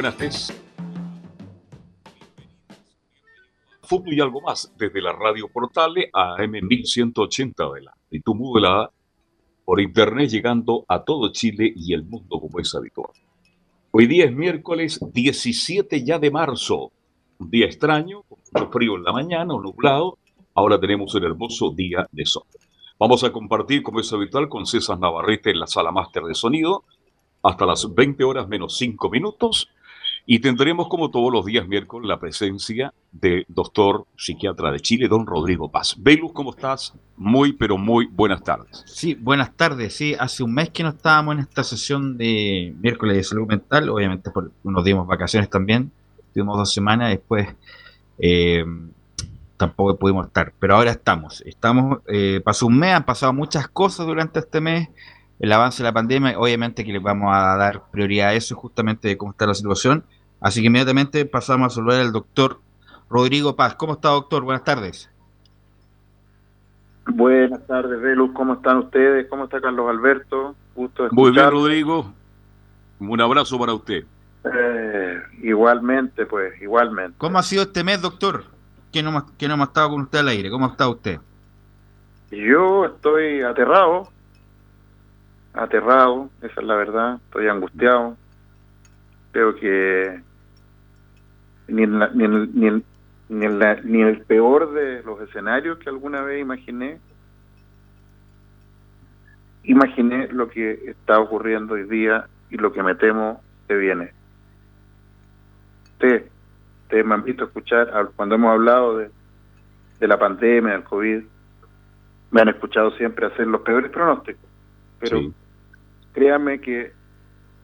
Buenas tardes. Fútbol y algo más desde la radio portale a M1180 de la tu modulada por internet llegando a todo Chile y el mundo como es habitual. Hoy día es miércoles 17 ya de marzo, un día extraño, con mucho frío en la mañana, nublado, ahora tenemos un hermoso día de sol. Vamos a compartir, como es habitual, con César Navarrete en la sala máster de sonido, hasta las 20 horas menos 5 minutos. Y tendremos, como todos los días miércoles, la presencia del doctor psiquiatra de Chile, don Rodrigo Paz. Velus, ¿cómo estás? Muy, pero muy buenas tardes. Sí, buenas tardes. Sí, hace un mes que no estábamos en esta sesión de miércoles de salud mental. Obviamente, por, nos dimos vacaciones también. Tuvimos dos semanas, después eh, tampoco pudimos estar. Pero ahora estamos. Estamos, eh, pasó un mes, han pasado muchas cosas durante este mes el avance de la pandemia, obviamente que le vamos a dar prioridad a eso, justamente de cómo está la situación. Así que inmediatamente pasamos a saludar al doctor Rodrigo Paz. ¿Cómo está, doctor? Buenas tardes. Buenas tardes, Velus. ¿Cómo están ustedes? ¿Cómo está Carlos Alberto? Gusto Muy bien, Rodrigo. Un abrazo para usted. Eh, igualmente, pues, igualmente. ¿Cómo ha sido este mes, doctor? ¿Quién no, que no ha estado con usted al aire? ¿Cómo está usted? Yo estoy aterrado, aterrado, esa es la verdad, estoy angustiado. Creo que ni, en ni, ni, ni, ni el peor de los escenarios que alguna vez imaginé, imaginé lo que está ocurriendo hoy día y lo que me temo que viene. Ustedes, ustedes me han visto escuchar, cuando hemos hablado de, de la pandemia, del COVID, me han escuchado siempre hacer los peores pronósticos. Pero créame que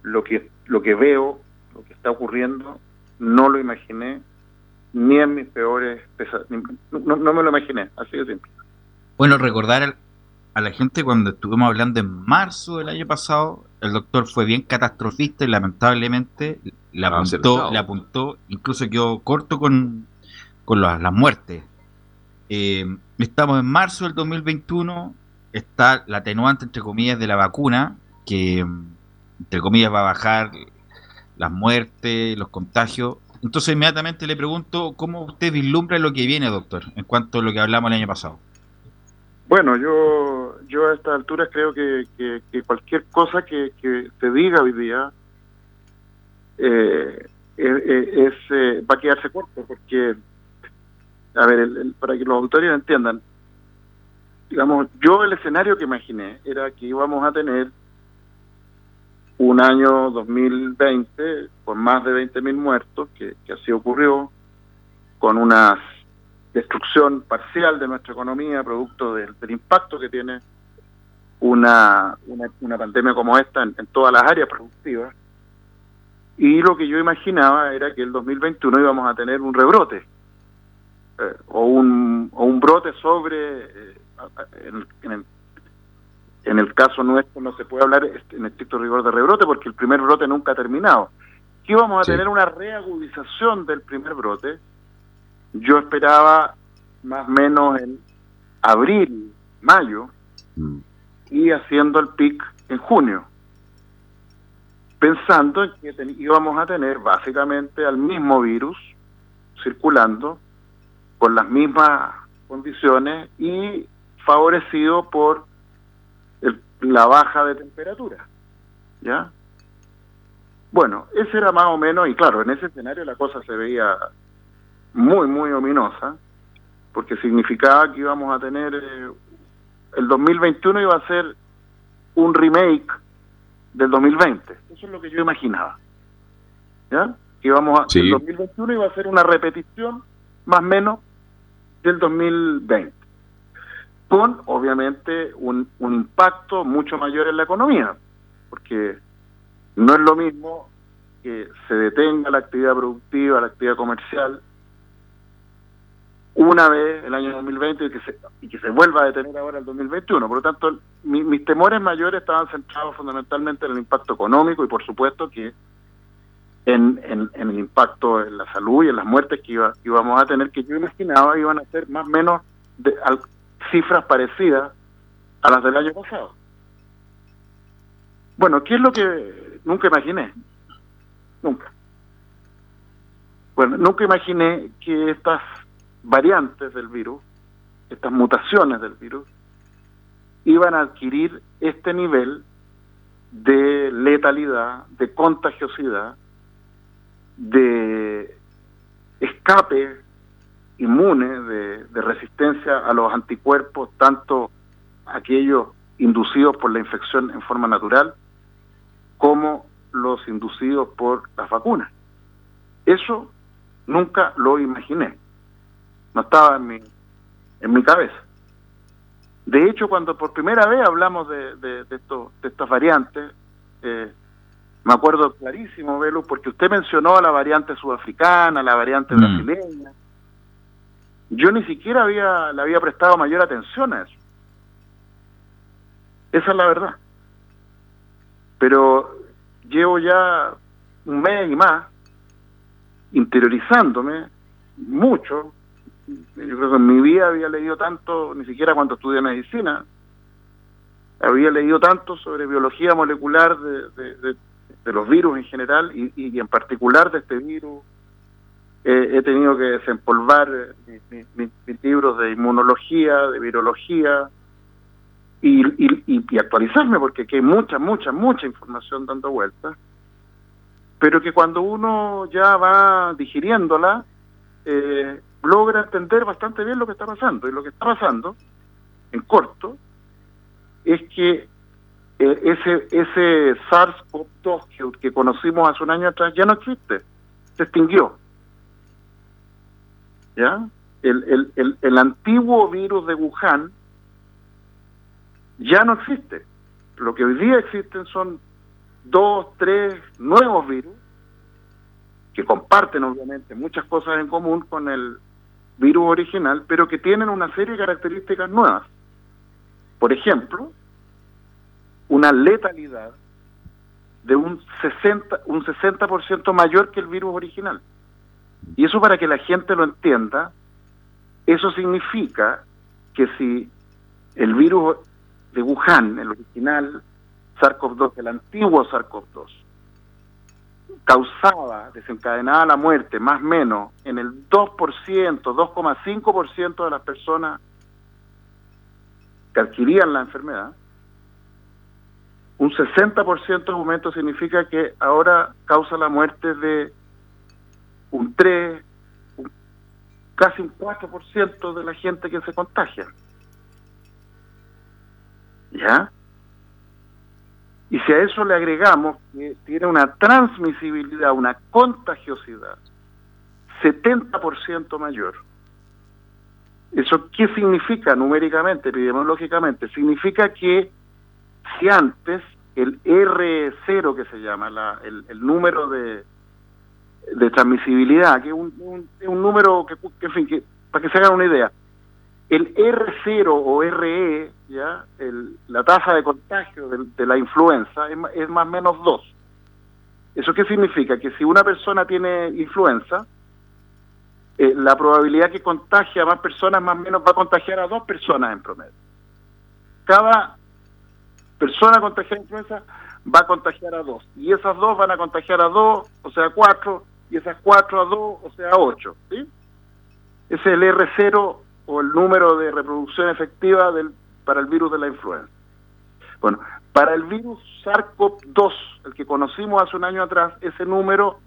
lo que lo que veo, lo que está ocurriendo, no lo imaginé ni en mis peores no, no, me lo imaginé, así de simple. Bueno, recordar a la gente cuando estuvimos hablando en marzo del año pasado, el doctor fue bien catastrofista y lamentablemente le apuntó, le apuntó incluso quedó corto con, con las, las muertes. Eh, estamos en marzo del 2021, está la atenuante, entre comillas, de la vacuna, que, entre comillas, va a bajar las muertes, los contagios. Entonces, inmediatamente le pregunto cómo usted vislumbra lo que viene, doctor, en cuanto a lo que hablamos el año pasado. Bueno, yo, yo a estas alturas creo que, cualquier cosa que, que, se diga hoy día eh, es, eh, va a quedarse corto, porque, a ver, para que los autores entiendan, digamos, yo el escenario que imaginé era que íbamos a tener un año 2020 con más de 20.000 muertos, que, así ocurrió, con una destrucción parcial de nuestra economía, producto del, impacto que tiene una, una, pandemia como esta en, todas las áreas productivas. Y lo que yo imaginaba era que el 2021 íbamos a tener un rebrote eh, o, un, o un brote sobre eh, en, el, en el caso nuestro no se puede hablar en estricto rigor de rebrote porque el primer brote nunca ha terminado. Aquí vamos a tener una reagudización del primer brote. Yo esperaba más o menos en abril, mayo, mm. y haciendo el pic en junio, pensando en que íbamos a tener básicamente al mismo virus circulando con las mismas condiciones y favorecido por la baja de temperatura. ¿Ya? Bueno, ese era más o menos, y claro, en ese escenario la cosa se veía muy, muy ominosa, porque significaba que íbamos a tener, eh, el 2021 iba a ser un remake del 2020. Eso es lo que yo imaginaba. ¿Ya? Que íbamos a, el 2021 iba a ser una repetición más o menos del 2020. Con, obviamente, un, impacto mucho mayor en la economía. Porque no es lo mismo que se detenga la actividad productiva, la actividad comercial, una vez el año 2020 y que se, y que se vuelva a detener ahora el 2021. Por lo tanto, mis temores mayores estaban centrados fundamentalmente en el impacto económico y por supuesto que en, en, el impacto en la salud y en las muertes que iba, íbamos a tener, que yo imaginaba iban a ser más o menos de, cifras parecidas a las del año pasado. Bueno, ¿qué es lo que nunca imaginé? Nunca. Bueno, nunca imaginé que estas variantes del virus, estas mutaciones del virus, iban a adquirir este nivel de letalidad, de contagiosidad, de escape inmune, de, de, resistencia a los anticuerpos, tanto aquellos inducidos por la infección en forma natural, como los inducidos por las vacunas. Eso nunca lo imaginé no estaba en mi, en mi cabeza. De hecho, cuando por primera vez hablamos de, de, de, de estas variantes, eh, me acuerdo clarísimo, Velo, porque usted mencionó a la variante sudafricana, la variante mm. brasileña. Yo ni siquiera había, le había prestado mayor atención a eso. Esa es la verdad. Pero llevo ya un mes y más interiorizándome mucho yo creo que en mi vida había leído tanto, ni siquiera cuando estudié medicina, había leído tanto sobre biología molecular de, los virus en general y, en particular de este virus. He tenido que desempolvar mis, mis, libros de inmunología, de virología y, y, actualizarme porque aquí hay mucha, mucha, mucha información dando vueltas, pero que cuando uno ya va digiriéndola, eh, logra entender bastante bien lo que está pasando. Y lo que está pasando, en corto, es que eh, ese, ese SARS-CoV-2 que, conocimos hace un año atrás ya no existe, se extinguió. ¿Ya? El, el, el, el antiguo virus de Wuhan ya no existe. Lo que hoy día existen son dos, tres nuevos virus que comparten obviamente muchas cosas en común con el virus original, pero que tienen una serie de características nuevas. Por ejemplo, una letalidad de un 60, un 60% mayor que el virus original. Y eso para que la gente lo entienda, eso significa que si el virus de Wuhan, el original SARS-CoV-2, el antiguo SARS-CoV-2, causaba, desencadenada la muerte, más o menos, en el 2%, 2,5% de las personas que adquirían la enfermedad, un 60% de aumento significa que ahora causa la muerte de un 3, casi un 4% de la gente que se contagia. ¿Ya? Y si a eso le agregamos que tiene una transmisibilidad, una contagiosidad 70% mayor, ¿eso qué significa numéricamente, epidemiológicamente? Significa que si antes el R0 que se llama, la, el, número de, de transmisibilidad, que es un, un, número que, en fin, que, para que se hagan una idea, el R0 o RE, ¿ya? la tasa de contagio de, la influenza es, más o menos 2. ¿Eso qué significa? Que si una persona tiene influenza, eh, la probabilidad que contagie a más personas más menos va a contagiar a dos personas en promedio. Cada persona contagiada de influenza va a contagiar a dos. Y esas dos van a contagiar a dos, o sea, cuatro, y esas cuatro a dos, o sea, ocho. ¿sí? Ese es el R0 o el número de reproducción efectiva del, para el virus de la influenza. Bueno, para el virus SARS-CoV-2, el que conocimos hace un año atrás, ese número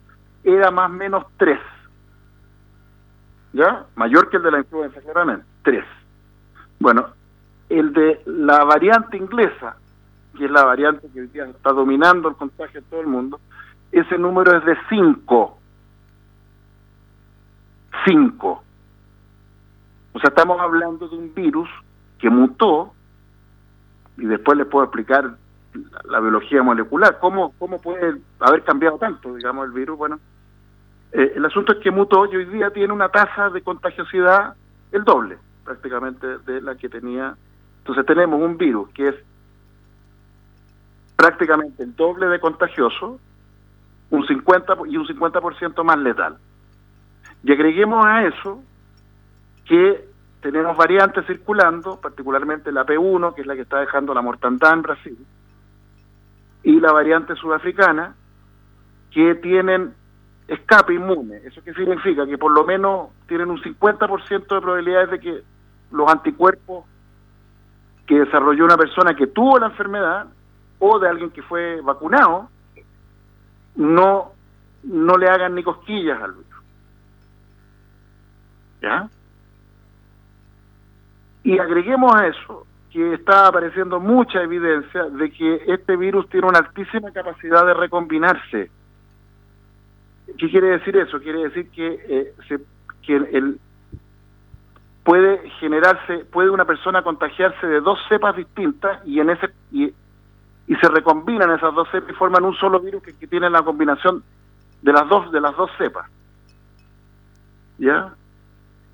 era más o menos 3. ¿Ya? Mayor que el de la influenza, claramente. 3. Bueno, el de la variante inglesa, que es la variante que hoy día está dominando el contagio en todo el mundo, ese número es de 5. 5. O sea, estamos hablando de un virus que mutó, y después les puedo explicar la, biología molecular, cómo, cómo puede haber cambiado tanto, digamos, el virus. Bueno, eh, el asunto es que mutó y hoy día tiene una tasa de contagiosidad el doble, prácticamente, de la que tenía. Entonces tenemos un virus que es prácticamente el doble de contagioso un 50 y un 50% más letal. Y agreguemos a eso que tenemos variantes circulando, particularmente la P1, que es la que está dejando la mortandad en Brasil, y la variante sudafricana, que tienen escape inmune. ¿Eso qué significa? Que por lo menos tienen un 50% de probabilidades de que los anticuerpos que desarrolló una persona que tuvo la enfermedad o de alguien que fue vacunado no, no le hagan ni cosquillas al virus. ¿Ya? Y agreguemos a eso que está apareciendo mucha evidencia de que este virus tiene una altísima capacidad de recombinarse. ¿Qué quiere decir eso? Quiere decir que, eh, se, que el, puede generarse, puede una persona contagiarse de dos cepas distintas y en ese y, y se recombinan esas dos cepas y forman un solo virus que, que tiene la combinación de las dos de las dos cepas. ¿Ya?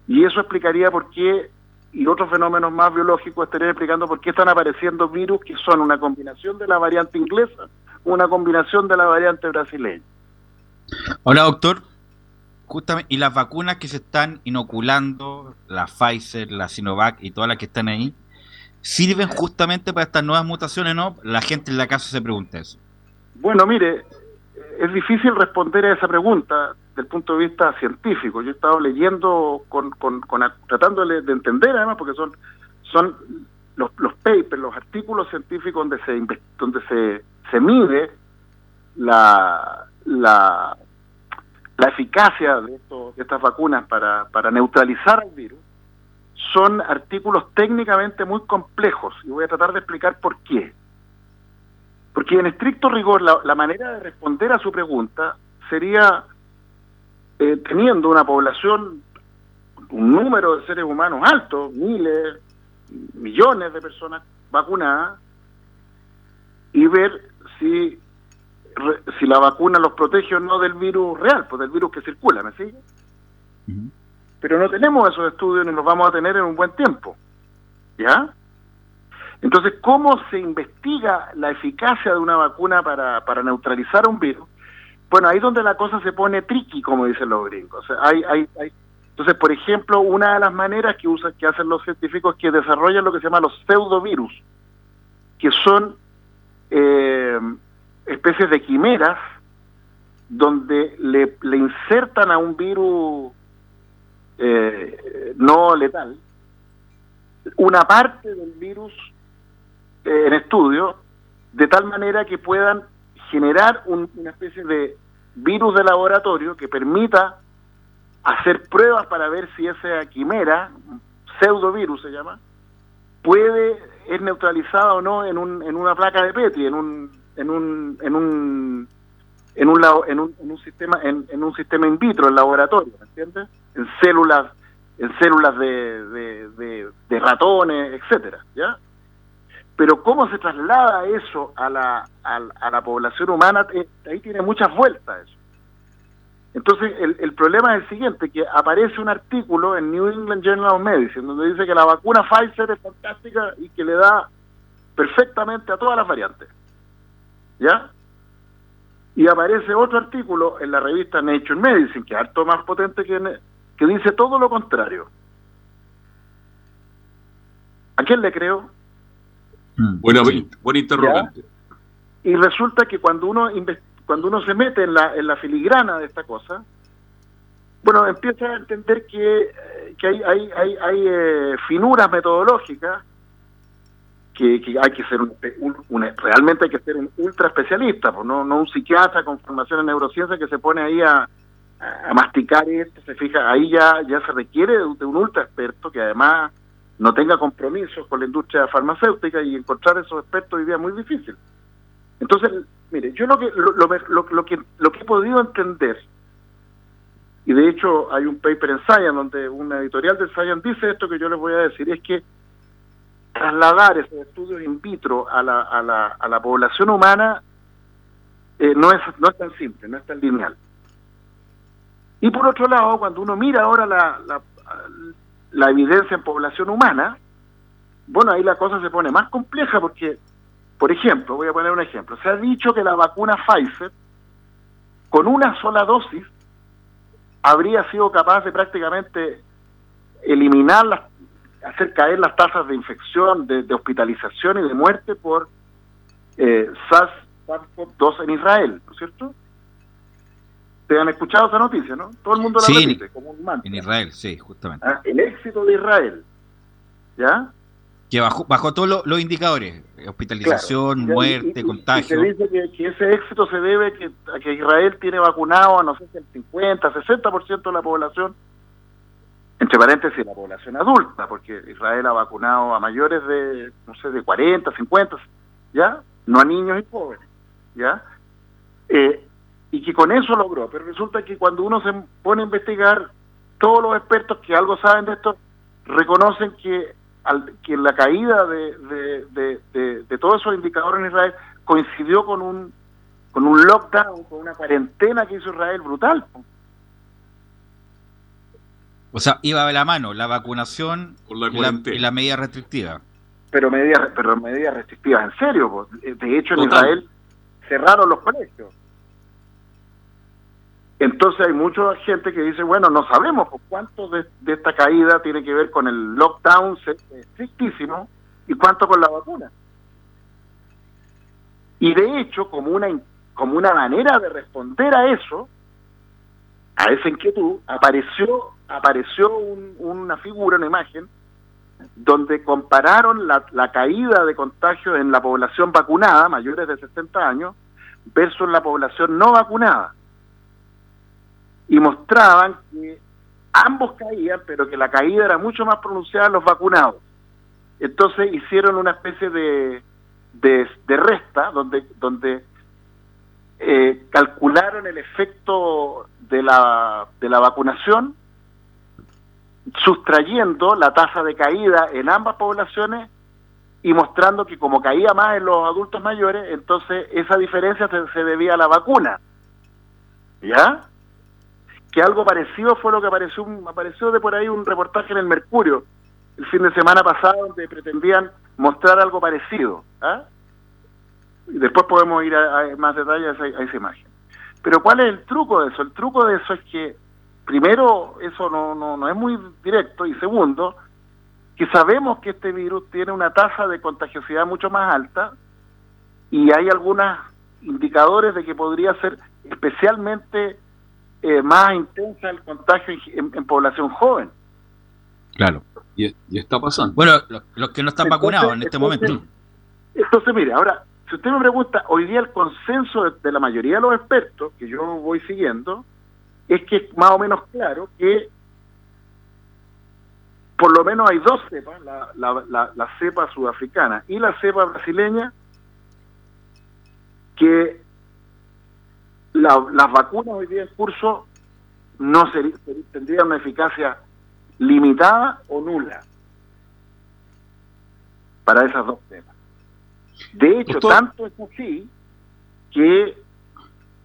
Y eso explicaría por qué y otros fenómenos más biológicos estarían explicando por qué están apareciendo virus que son una combinación de la variante inglesa, una combinación de la variante brasileña. Hola, doctor. Justamente, y las vacunas que se están inoculando, la Pfizer, la Sinovac y todas las que están ahí, ¿sirven justamente para estas nuevas mutaciones no? La gente en la casa se pregunta eso. Bueno, mire, es difícil responder a esa pregunta desde el punto de vista científico. Yo he estado leyendo, con, con, tratando de, entender además, porque son, los, papers, los artículos científicos donde se, donde se, se mide la, la, la eficacia de, de estas vacunas para, para neutralizar el virus, son artículos técnicamente muy complejos y voy a tratar de explicar por qué. Porque en estricto rigor la, la manera de responder a su pregunta sería eh, teniendo una población, un número de seres humanos alto, miles, millones de personas vacunadas, y ver si, si la vacuna los protege o no del virus real, pues del virus que circula, ¿me sigue? Pero no tenemos esos estudios ni los vamos a tener en un buen tiempo, ¿ya? Entonces, ¿cómo se investiga la eficacia de una vacuna para, para neutralizar un virus? Bueno, ahí es donde la cosa se pone tricky, como dicen los gringos. hay, hay, hay... Entonces, por ejemplo, una de las maneras que usan, que hacen los científicos es que desarrollan lo que se llama los pseudovirus, que son eh, especies de quimeras donde le, le, insertan a un virus eh, no letal una parte del virus en estudio, de tal manera que puedan generar una especie de virus de laboratorio que permita hacer pruebas para ver si esa quimera, pseudovirus se llama, puede, es neutralizada o no en, un, en una placa de Petri, en un, en un, en un, en un, en un, en un sistema, en, en, un sistema in vitro, en laboratorio, ¿me entiendes? En células, en células de, de, de, de ratones, etcétera, ¿ya? Pero cómo se traslada eso a la, a, la población humana, eh, ahí tiene muchas vueltas eso. Entonces, el, el, problema es el siguiente, que aparece un artículo en New England Journal of Medicine donde dice que la vacuna Pfizer es fantástica y que le da perfectamente a todas las variantes. ¿Ya? Y aparece otro artículo en la revista Nature Medicine, que es harto más potente que, que dice todo lo contrario. ¿A quién le creo? Mm. Buena, buen interrogante. Y resulta que cuando uno cuando uno se mete en la, en la filigrana de esta cosa, bueno, empieza a entender que, eh, que hay, hay, hay, hay eh, finuras metodológicas que, hay que ser un, realmente hay que ser un ultra especialista, pues no, no un psiquiatra con formación en neurociencia que se pone ahí a, a masticar esto, se fija, ahí ya, ya se requiere de un ultra experto que además no tenga compromisos con la industria farmacéutica y encontrar esos expertos hoy muy difícil. Entonces, mire, yo lo que lo, lo, lo, que lo que he podido entender y de hecho hay un paper en Science donde una editorial de Science dice esto que yo les voy a decir es que trasladar esos estudios in vitro a la, a la, a la población humana eh, no es no es tan simple, no es tan lineal. Y por otro lado, cuando uno mira ahora la, la, la evidencia en población humana, bueno, ahí la cosa se pone más compleja porque, por ejemplo, voy a poner un ejemplo, se ha dicho que la vacuna Pfizer, con una sola dosis, habría sido capaz de prácticamente eliminar, las, hacer caer las tasas de infección, de, hospitalización y de muerte por eh, SARS-CoV-2 en Israel, ¿no es cierto? ¿Te han escuchado esa noticia, no? Todo el mundo la sí, como un mantra. En Israel, sí, justamente. Ah, el éxito de Israel, ¿ya? Que bajó, bajó todos los indicadores, hospitalización, muerte, contagio. se dice que, ese éxito se debe que, a que Israel tiene vacunado a no sé si el 50, 60% de la población, entre paréntesis la población adulta, porque Israel ha vacunado a mayores de, no sé, de 40, 50, ¿ya? No a niños y jóvenes, ¿ya? Eh, y que con eso logró. Pero resulta que cuando uno se pone a investigar, todos los expertos que algo saben de esto reconocen que, al, que la caída de, de, de, todos esos indicadores en Israel coincidió con un, con un lockdown, con una cuarentena que hizo Israel brutal. O sea, iba de la mano la vacunación y, la, medida restrictiva. Pero medidas pero medidas restrictivas en serio. De hecho, en Israel cerraron los colegios. Entonces hay mucha gente que dice, bueno, no sabemos cuánto de, esta caída tiene que ver con el lockdown estrictísimo y cuánto con la vacuna. Y de hecho, como una, como una manera de responder a eso, a esa inquietud, apareció, apareció una figura, una imagen, donde compararon la, la caída de contagios en la población vacunada, mayores de 60 años, versus la población no vacunada y mostraban que ambos caían, pero que la caída era mucho más pronunciada en los vacunados. Entonces hicieron una especie de, de, resta donde, donde eh, calcularon el efecto de la, de la vacunación, sustrayendo la tasa de caída en ambas poblaciones y mostrando que como caía más en los adultos mayores, entonces esa diferencia se, se debía a la vacuna. ¿Ya? Que algo parecido fue lo que apareció, apareció de por ahí un reportaje en el Mercurio el fin de semana pasado donde pretendían mostrar algo parecido. ¿ah? Y después podemos ir a, más detalles a, esa imagen. Pero ¿cuál es el truco de eso? El truco de eso es que, primero, eso no, no, no es muy directo, y segundo, que sabemos que este virus tiene una tasa de contagiosidad mucho más alta y hay algunos indicadores de que podría ser especialmente eh, más intensa el contagio en, población joven. Claro. Y, está pasando. Bueno, los, que no están vacunados en este momento. Entonces, mire, ahora, si usted me pregunta, hoy día el consenso de, la mayoría de los expertos que yo voy siguiendo es que es más o menos claro que por lo menos hay dos cepas, la, la, la cepa sudafricana y la cepa brasileña, que las vacunas hoy día en curso no tendrían una eficacia limitada o nula para esas dos temas. De hecho, tanto es así que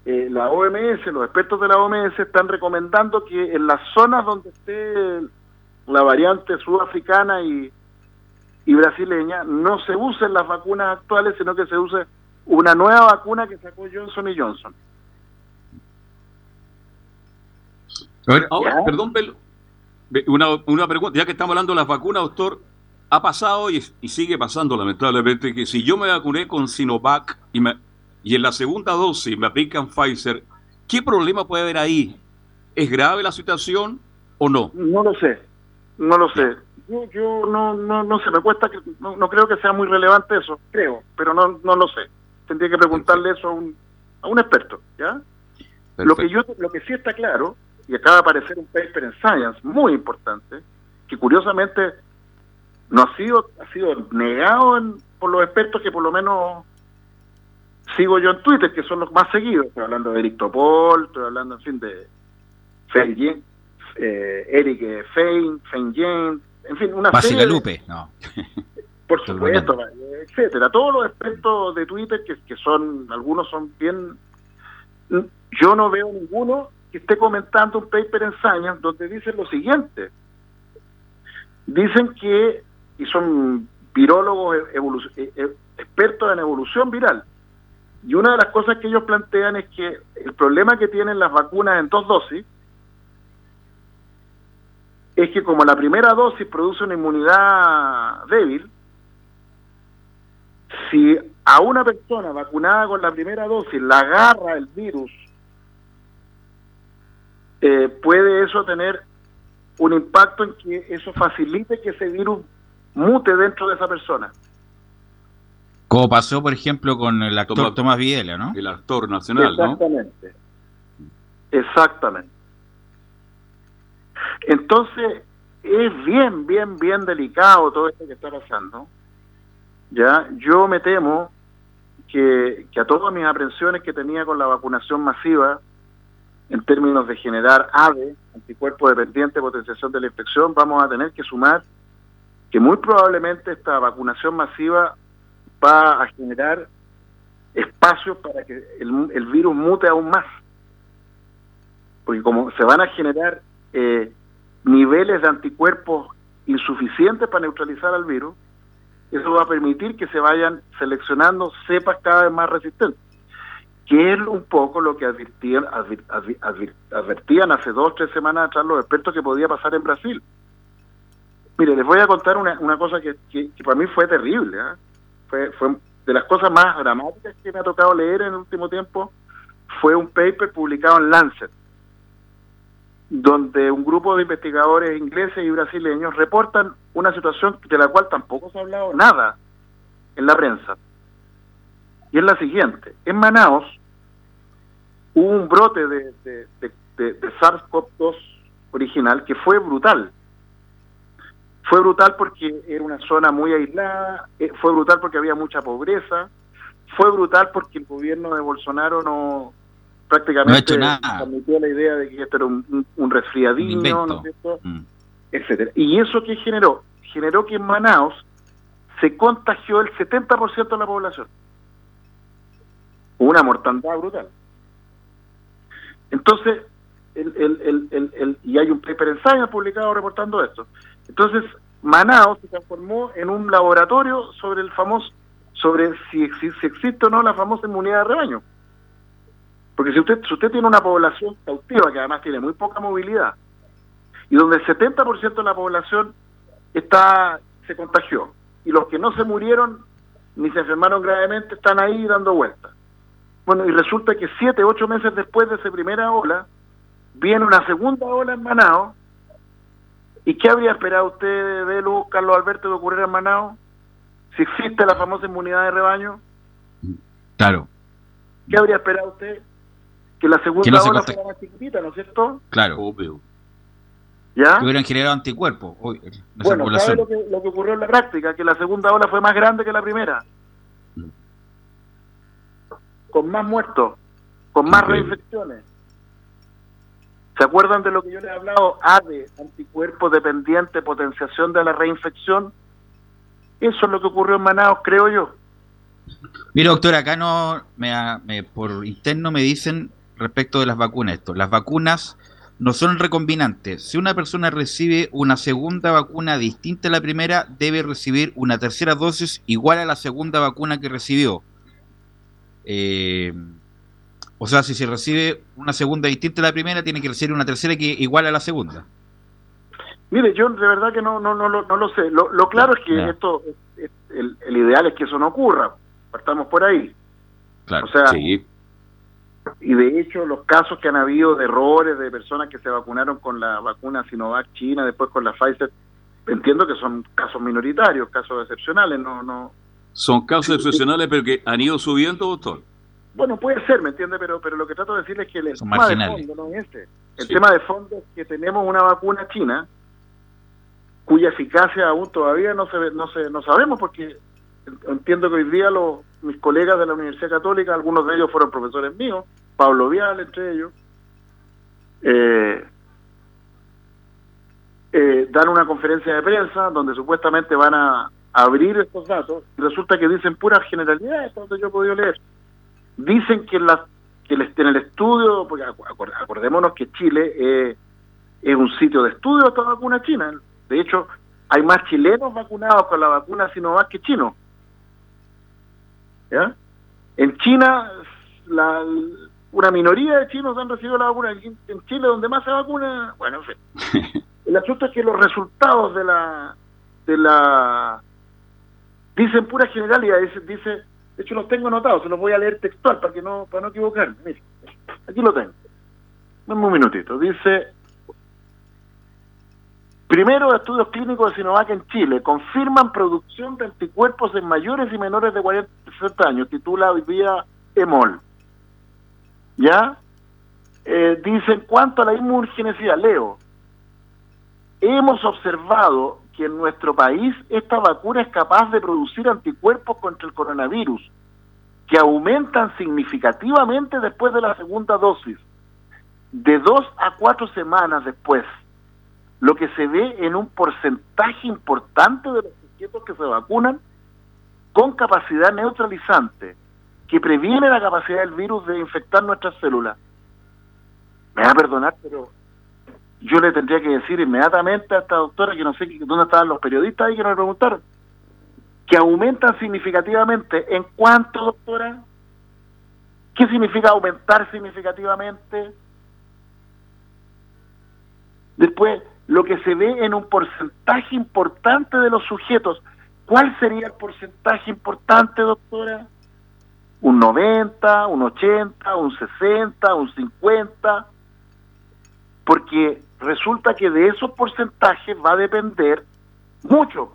eh, la OMS, los expertos de la OMS están recomendando que en las zonas donde esté la variante sudafricana y, y brasileña no se usen las vacunas actuales, sino que se use una nueva vacuna que sacó Johnson y Johnson. Ahora, perdón, una, una pregunta, ya que estamos hablando de las vacunas, doctor, ha pasado y, sigue pasando lamentablemente que si yo me vacuné con Sinovac y, me, y en la segunda dosis me aplican Pfizer, ¿qué problema puede haber ahí? ¿Es grave la situación o no? No lo sé, no lo sé. Yo, yo no, no, no sé, me cuesta, que, no, creo que sea muy relevante eso, creo, pero no, no lo sé. Tendría que preguntarle eso a un, a un experto, ¿ya? Lo que, yo, lo que sí está claro y acaba de aparecer un paper en Science muy importante, que curiosamente no ha sido, ha sido negado por los expertos que por lo menos sigo yo en Twitter, que son los más seguidos. Estoy hablando de Eric Topol, estoy hablando, en fin, de Fein, eh, Eric Fein, Fein James, en fin, una serie Lupe, no. Por supuesto, etcétera. Todos los expertos de Twitter, que, que son, algunos son bien... Yo no veo ninguno que esté comentando un paper en Science donde dicen lo siguiente. Dicen que, y son virólogos e, e, expertos en evolución viral, y una de las cosas que ellos plantean es que el problema que tienen las vacunas en dos dosis es que como la primera dosis produce una inmunidad débil, si a una persona vacunada con la primera dosis la agarra el virus, eh, puede eso tener un impacto en que eso facilite que ese virus mute dentro de esa persona. Como pasó, por ejemplo, con el actor Tomás, Videla, ¿no? El actor nacional, Exactamente. Exactamente. Entonces, es bien, bien, bien delicado todo esto que está pasando. Ya, yo me temo que, que a todas mis aprensiones que tenía con la vacunación masiva, en términos de generar AVE, anticuerpo dependiente de potenciación de la infección, vamos a tener que sumar que muy probablemente esta vacunación masiva va a generar espacios para que el, el virus mute aún más. Porque como se van a generar eh, niveles de anticuerpos insuficientes para neutralizar al virus, eso va a permitir que se vayan seleccionando cepas cada vez más resistentes que es un poco lo que advertían, advertían hace dos o tres semanas atrás los expertos que podía pasar en Brasil. Mire, les voy a contar una, una cosa que, que, para mí fue terrible. ¿eh? Fue, fue de las cosas más dramáticas que me ha tocado leer en el último tiempo. Fue un paper publicado en Lancet, donde un grupo de investigadores ingleses y brasileños reportan una situación de la cual tampoco se ha hablado nada en la prensa. Y es la siguiente. En Manaus, hubo un brote de, de, de, SARS-CoV-2 original que fue brutal. Fue brutal porque era una zona muy aislada, eh, fue brutal porque había mucha pobreza, fue brutal porque el gobierno de Bolsonaro no prácticamente no transmitió la idea de que esto era un, un resfriadillo, ¿no mm. etcétera. Y eso que generó, generó que en Manaus se contagió el 70% de la población. Una mortandad brutal. Entonces, el, y hay un paper en Science publicado reportando esto. Entonces, Manaus se transformó en un laboratorio sobre el famoso, sobre si, si, existe o no la famosa inmunidad de rebaño. Porque si usted, si usted tiene una población cautiva que además tiene muy poca movilidad y donde el 70% de la población está se contagió y los que no se murieron ni se enfermaron gravemente están ahí dando vueltas. Bueno, y resulta que siete, ocho meses después de esa primera ola, viene una segunda ola en Manao. ¿Y qué habría esperado usted de Luz, Carlos Alberto, de ocurrir en Manao? Si existe la famosa inmunidad de rebaño. Claro. ¿Qué habría esperado usted? Que la segunda ola fuera más chiquitita, ¿no es cierto? Claro. Obvio. ¿Ya? Que hubieran generado anticuerpos. Bueno, ¿sabe lo que, lo que ocurrió en la práctica? Que la segunda ola fue más grande que la primera con más muertos, con más reinfecciones. ¿Se acuerdan de lo que yo les he hablado? ADE, anticuerpo dependiente, potenciación de la reinfección. Eso es lo que ocurrió en Manaus, creo yo. Mira, doctor, acá no, me, por interno me dicen respecto de las vacunas esto. Las vacunas no son recombinantes. Si una persona recibe una segunda vacuna distinta a la primera, debe recibir una tercera dosis igual a la segunda vacuna que recibió. Eh, o sea, si se recibe una segunda distinta a la primera, tiene que recibir una tercera que igual a la segunda. Mire, yo de verdad que no no no, no, lo sé. Lo, claro es que esto, el, ideal es que eso no ocurra. Partamos por ahí. Claro, o sea, sí. y de hecho los casos que han habido de errores de personas que se vacunaron con la vacuna Sinovac China, después con la Pfizer, entiendo que son casos minoritarios, casos excepcionales, no no son casos excepcionales, pero que han ido subiendo, doctor. Bueno, puede ser, ¿me entiende? Pero, pero lo que trato de decirles es que el tema de fondo no es este. El tema de fondo es que tenemos una vacuna china cuya eficacia aún todavía no se no se no sabemos porque entiendo que hoy día los mis colegas de la Universidad Católica, algunos de ellos fueron profesores míos, Pablo Vial entre ellos, eh, eh, dan una conferencia de prensa donde supuestamente van a abrir estos datos y resulta que dicen puras generalidades, donde yo he podido leer. Dicen que, en, la, que en el estudio, porque acordémonos que Chile eh, es un sitio de estudio de esta vacuna china. De hecho, hay más chilenos vacunados con la vacuna Sinovac que chinos. ¿Ya? En China, la, una minoría de chinos han recibido la vacuna. En Chile, donde más se vacuna, bueno, en fin. El asunto es que los resultados de la de la dicen pura generalidad, dice, de hecho los tengo anotados, se los voy a leer textual para que no para no equivocarme. Mire, aquí lo tengo. Dame un minutito. Dice Primero, estudios clínicos de Sinovac en Chile confirman producción de anticuerpos en mayores y menores de 40 años. Titula hoy día EMOL. ¿Ya? Eh, dice, en cuanto a la inmunogenicidad, leo, hemos observado que en nuestro país esta vacuna es capaz de producir anticuerpos contra el coronavirus, que aumentan significativamente después de la segunda dosis, de dos a cuatro semanas después lo que se ve en un porcentaje importante de los sujetos que se vacunan con capacidad neutralizante, que previene la capacidad del virus de infectar nuestras células. Me va a perdonar, pero yo le tendría que decir inmediatamente a esta doctora, que no sé dónde estaban los periodistas ahí que nos preguntaron, que aumentan significativamente. ¿En cuánto, doctora? ¿Qué significa aumentar significativamente? Después, lo que se ve en un porcentaje importante de los sujetos. ¿Cuál sería el porcentaje importante, doctora? ¿Un 90, un 80, un 60, un 50? Porque resulta que de esos porcentajes va a depender mucho.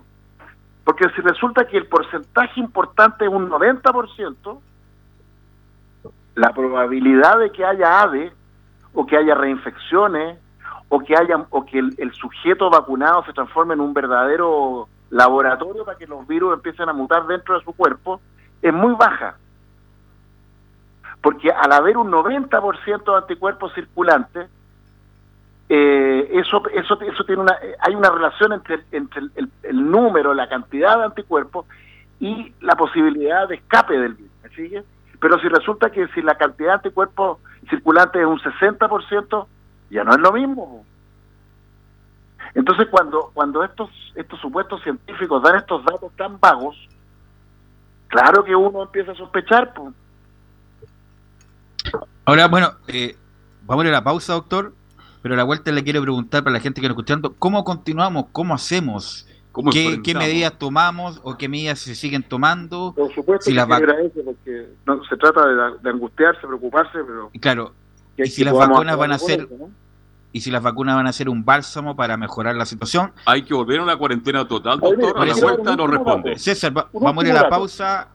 Porque si resulta que el porcentaje importante es un 90%, la probabilidad de que haya ADE o que haya reinfecciones o que haya o que el, sujeto vacunado se transforme en un verdadero laboratorio para que los virus empiecen a mutar dentro de su cuerpo es muy baja. Porque al haber un 90% de anticuerpos circulantes, eh, eso, eso, eso tiene una, hay una relación entre, entre el, el, número, la cantidad de anticuerpos y la posibilidad de escape del virus. ¿sigue? Pero si resulta que si la cantidad de anticuerpos circulantes es un 60%, ya no es lo mismo. Entonces, cuando, cuando estos, estos supuestos científicos dan estos datos tan vagos, claro que uno empieza a sospechar. Pues. Ahora, bueno, eh, vamos a la pausa, doctor, pero a la vuelta le quiero preguntar para la gente que nos escuchando, ¿cómo continuamos? ¿Cómo hacemos? ¿Qué, ¿Qué, medidas tomamos o qué medidas se siguen tomando? Por supuesto que agradece porque no se trata de, angustiarse, preocuparse, pero... Claro, y si las vacunas van a ser y si las vacunas van a ser un bálsamo para mejorar la situación. Hay que volver a una cuarentena total, doctor. A la vuelta no responde. César, vamos a ir a la pausa.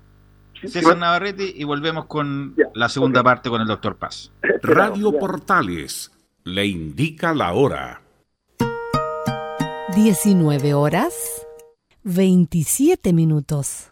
César Navarrete y volvemos con la segunda parte con el doctor Paz. Radio Portales le indica la hora. 19 horas 27 minutos.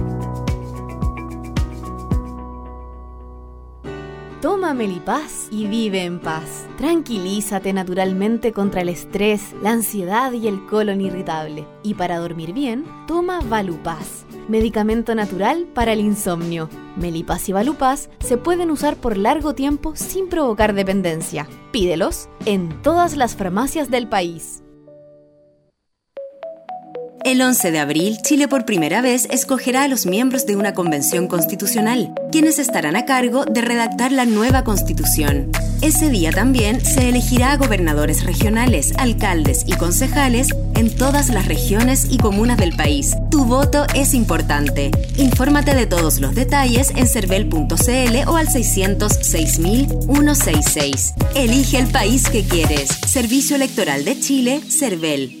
Toma Melipaz y vive en paz. Tranquilízate naturalmente contra el estrés, la ansiedad y el colon irritable. Y para dormir bien, toma Valupaz, medicamento natural para el insomnio. Melipaz y Valupaz se pueden usar por largo tiempo sin provocar dependencia. Pídelos en todas las farmacias del país. El 11 de abril, Chile por primera vez escogerá a los miembros de una convención constitucional, quienes estarán a cargo de redactar la nueva constitución. Ese día también se elegirá a gobernadores regionales, alcaldes y concejales en todas las regiones y comunas del país. Tu voto es importante. Infórmate de todos los detalles en cervel.cl o al 606.166. Elige el país que quieres. Servicio Electoral de Chile, Cervel.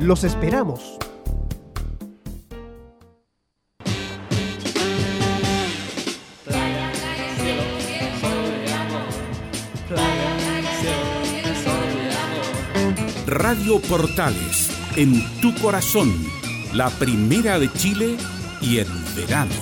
Los esperamos. Radio Portales, en tu corazón, la primera de Chile y en verano.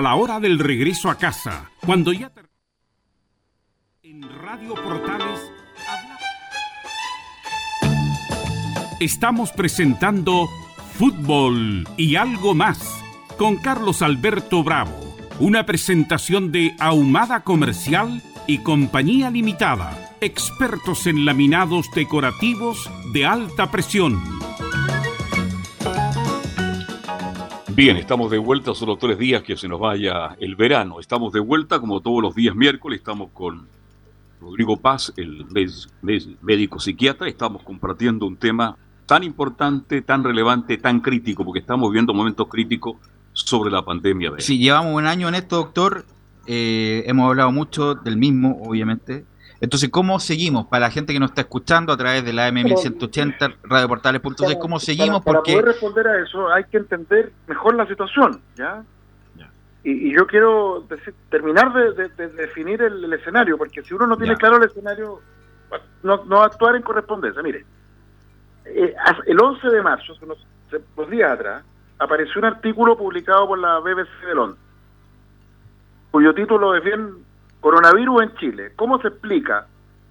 A la hora del regreso a casa, cuando ya en Radio Portales estamos presentando Fútbol y algo más con Carlos Alberto Bravo, una presentación de Ahumada Comercial y Compañía Limitada, expertos en laminados decorativos de alta presión. Bien, estamos de vuelta, solo tres días que se nos vaya el verano. Estamos de vuelta como todos los días miércoles, estamos con Rodrigo Paz, el médico psiquiatra, estamos compartiendo un tema tan importante, tan relevante, tan crítico, porque estamos viendo momentos críticos sobre la pandemia. Sí, llevamos un año en esto, doctor. Eh, hemos hablado mucho del mismo, obviamente. Entonces, ¿cómo seguimos? Para la gente que nos está escuchando a través de la M1180, radioportales.c, ¿cómo seguimos? Para, poder responder a eso hay que entender mejor la situación, ¿ya? Y, yo quiero terminar de, definir el, escenario, porque si uno no tiene claro el escenario, no, no actuar en correspondencia. Mire, eh, el 11 de marzo, hace unos, días atrás, apareció un artículo publicado por la BBC de Londres, cuyo título es bien Coronavirus en Chile. ¿Cómo se explica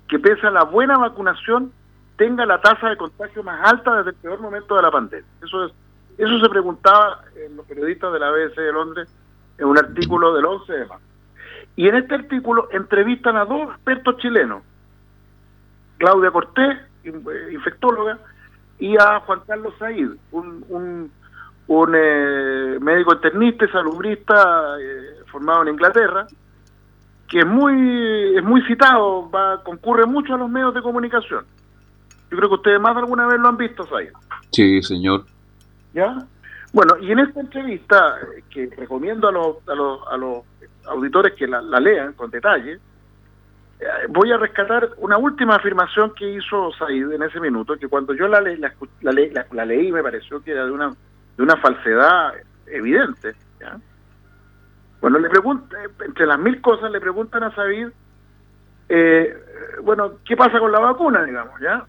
que pese a la buena vacunación tenga la tasa de contagio más alta desde el peor momento de la pandemia? Eso es, eso se preguntaba en los periodistas de la BBC de Londres en un artículo del 11 de marzo. Y en este artículo entrevistan a dos expertos chilenos, Claudia Cortés, eh, infectóloga, y a Juan Carlos Said, un, un, un eh, médico internista y salubrista eh, formado en Inglaterra, que es muy, es muy citado, va, concurre mucho a los medios de comunicación. Yo creo que ustedes más de alguna vez lo han visto, Saya. Sí, señor. ¿Ya? Bueno, y en esta entrevista, eh, que recomiendo a los, a los, a los auditores que la, lean con detalle, eh, voy a rescatar una última afirmación que hizo Said en ese minuto, que cuando yo la, le, la, la, leí me pareció que era de una, de una falsedad evidente. Bueno, le pregunta, entre las mil cosas le preguntan a Said, eh, bueno, ¿qué pasa con la vacuna, digamos, ya?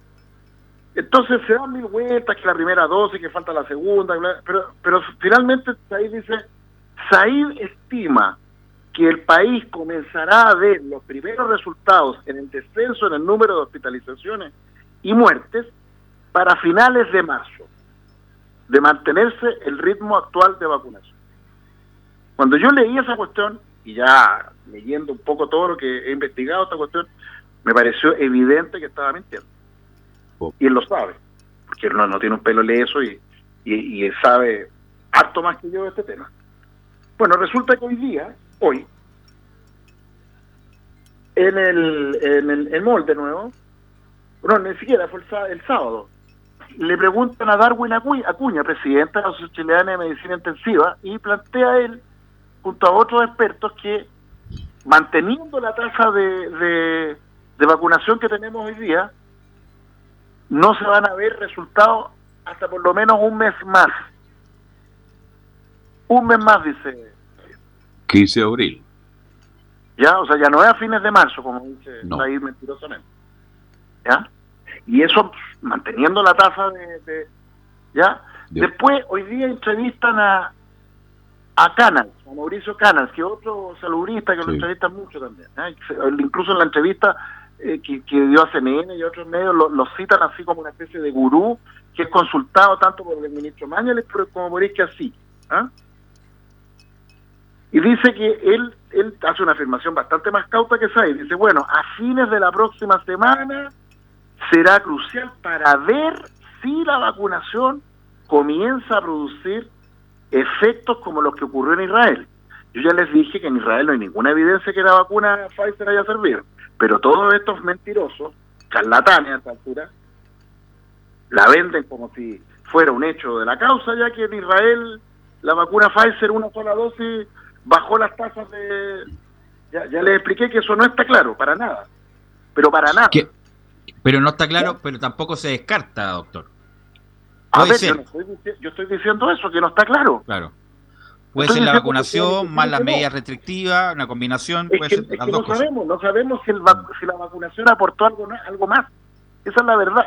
Entonces se dan mil vueltas, que la primera dosis, que falta la segunda, pero, pero finalmente Said dice, Said estima que el país comenzará a ver los primeros resultados en el descenso en el número de hospitalizaciones y muertes para finales de marzo, de mantenerse el ritmo actual de vacunación. Cuando yo leí esa cuestión, y ya leyendo un poco todo lo que he investigado esta cuestión, me pareció evidente que estaba mintiendo. Oh. Y él lo sabe, porque él no, tiene un pelo leso y, y, y sabe harto más que yo de este tema. Bueno, resulta que hoy día, hoy, en el, en el, el mall de nuevo, no, ni siquiera fue el, sábado, le preguntan a Darwin Acuña, presidenta de la Sociedad Chilena de Medicina Intensiva, y plantea él, junto a otros expertos, que manteniendo la tasa de, de, vacunación que tenemos hoy día, no se van a ver resultados hasta por lo menos un mes más. Un mes más, dice. 15 de abril. ¿ya? O sea, ya no es a fines de marzo, como dice ahí mentirosamente, ¿ya? Y eso manteniendo la tasa de, ¿ya? Después, hoy día entrevistan a, a Canals, a Mauricio Canals, que es otro saludista que lo entrevistan mucho también, incluso en la entrevista eh, que, dio a CNN y otros medios lo, citan así como una especie de gurú que es consultado tanto por el ministro Mañales como por que así. ¿ah? Y dice que él, él hace una afirmación bastante más cauta que esa y dice, bueno, a fines de la próxima semana será crucial para ver si la vacunación comienza a producir efectos como los que ocurrió en Israel. Yo ya les dije que en Israel no hay ninguna evidencia que la vacuna Pfizer haya servido, pero todos estos mentirosos, charlatanes a esta altura, la venden como si fuera un hecho de la causa, ya que en Israel la vacuna Pfizer, una sola dosis, bajó las tasas de... Ya, ya les expliqué que eso no está claro, para nada. Pero para nada. Pero no está claro, pero tampoco se descarta, doctor. A ver, yo, estoy, diciendo eso, que no está claro. Claro. Puede ser la vacunación más las medidas restrictivas, una combinación. puede ser las dos no sabemos, no sabemos si, el si la vacunación aportó algo, algo más. Esa es la verdad.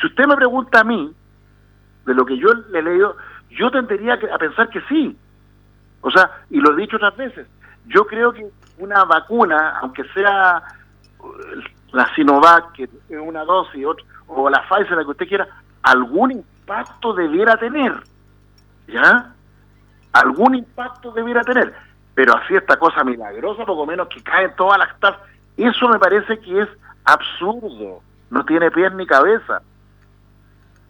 Si usted me pregunta a mí, de lo que yo le he leído, yo tendría a pensar que sí, o sea, y lo he dicho otras veces, yo creo que una vacuna, aunque sea eh, la Sinovac, que es una dosis, o la Pfizer, la que usted quiera, algún impacto debiera tener. ¿Ya? Algún impacto debiera tener. Pero así esta cosa milagrosa, poco menos que caen todas las tasas, eso me parece que es absurdo. No tiene pies ni cabeza.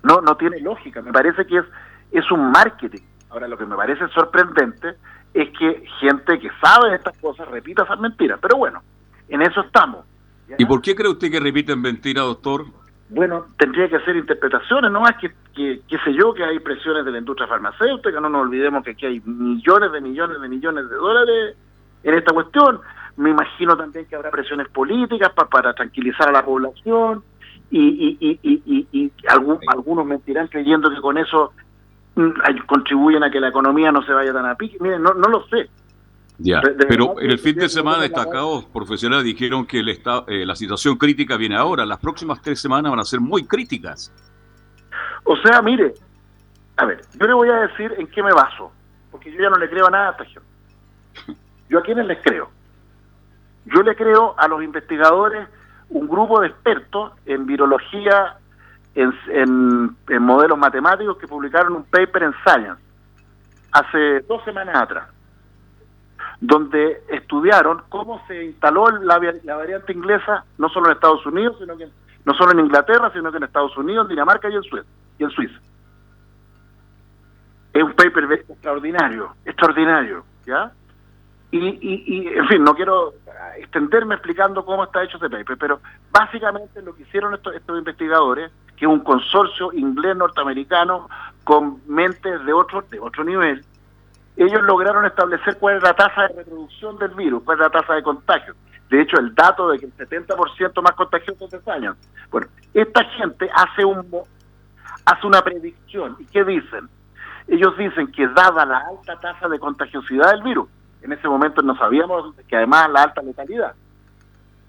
No, no tiene lógica. Me parece que es, es un marketing. Ahora, lo que me parece sorprendente es que gente que sabe estas cosas repita esas mentiras. Pero bueno, en eso estamos. ¿Y por qué cree usted que repiten mentiras, doctor? Bueno, tendría que hacer interpretaciones, no más que, que, sé yo, que hay presiones de la industria farmacéutica, no nos olvidemos que aquí hay millones de millones de millones de dólares en esta cuestión. Me imagino también que habrá presiones políticas para tranquilizar a la población y, y, y, y, y algunos mentirán creyendo que con eso contribuyen a que la economía no se vaya tan a pique. Miren, no, no lo sé. Ya, pero en el fin de semana destacados profesionales dijeron que el eh, la situación crítica viene ahora. Las próximas tres semanas van a ser muy críticas. O sea, mire, a ver, yo le voy a decir en qué me baso, porque yo ya no le creo a nada a esta gente. Yo a quiénes les creo. Yo le creo a los investigadores, un grupo de expertos en virología en, modelos matemáticos que publicaron un paper en Science hace dos semanas atrás, donde estudiaron cómo se instaló la, variante inglesa no solo en Estados Unidos, sino que no solo en Inglaterra, sino que en Estados Unidos, en Dinamarca y en. Y en Suiza. Es un paper extraordinario, extraordinario, ¿ya? Y, y, y, en fin, no quiero extenderme explicando cómo está hecho ese paper, pero básicamente lo que hicieron estos, estos investigadores que es un consorcio inglés-norteamericano con mentes de otro, de otro nivel, ellos lograron establecer cuál es la tasa de reproducción del virus, cuál es la tasa de contagio. De hecho, el dato de que el 70% más contagioso es años. Bueno, esta gente hace un hace una predicción. ¿Y qué dicen? ellos dicen que dada la alta tasa de contagiosidad del virus, en ese momento no sabíamos que además la alta letalidad,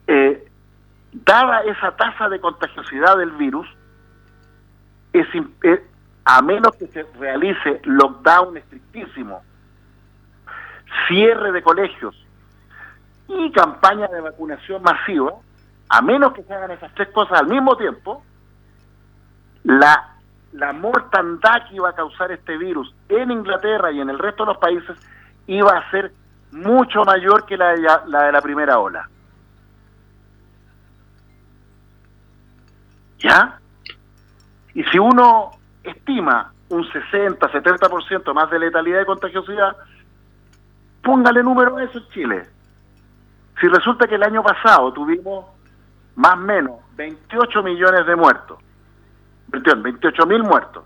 eh, dada esa tasa de contagiosidad del virus, es, eh, a menos que se realice lockdown estrictísimo, cierre de colegios y campaña de vacunación masiva, a menos que se hagan esas tres cosas al mismo tiempo, la, la mortandad que iba a causar este virus en Inglaterra y en el resto de los países iba a ser mucho mayor que la de la, primera ola. ¿Ya? Y si uno estima un 60, 70% más de letalidad y contagiosidad, póngale número a eso en Chile. Si resulta que el año pasado tuvimos más o menos 28 millones de muertos, 28 mil muertos,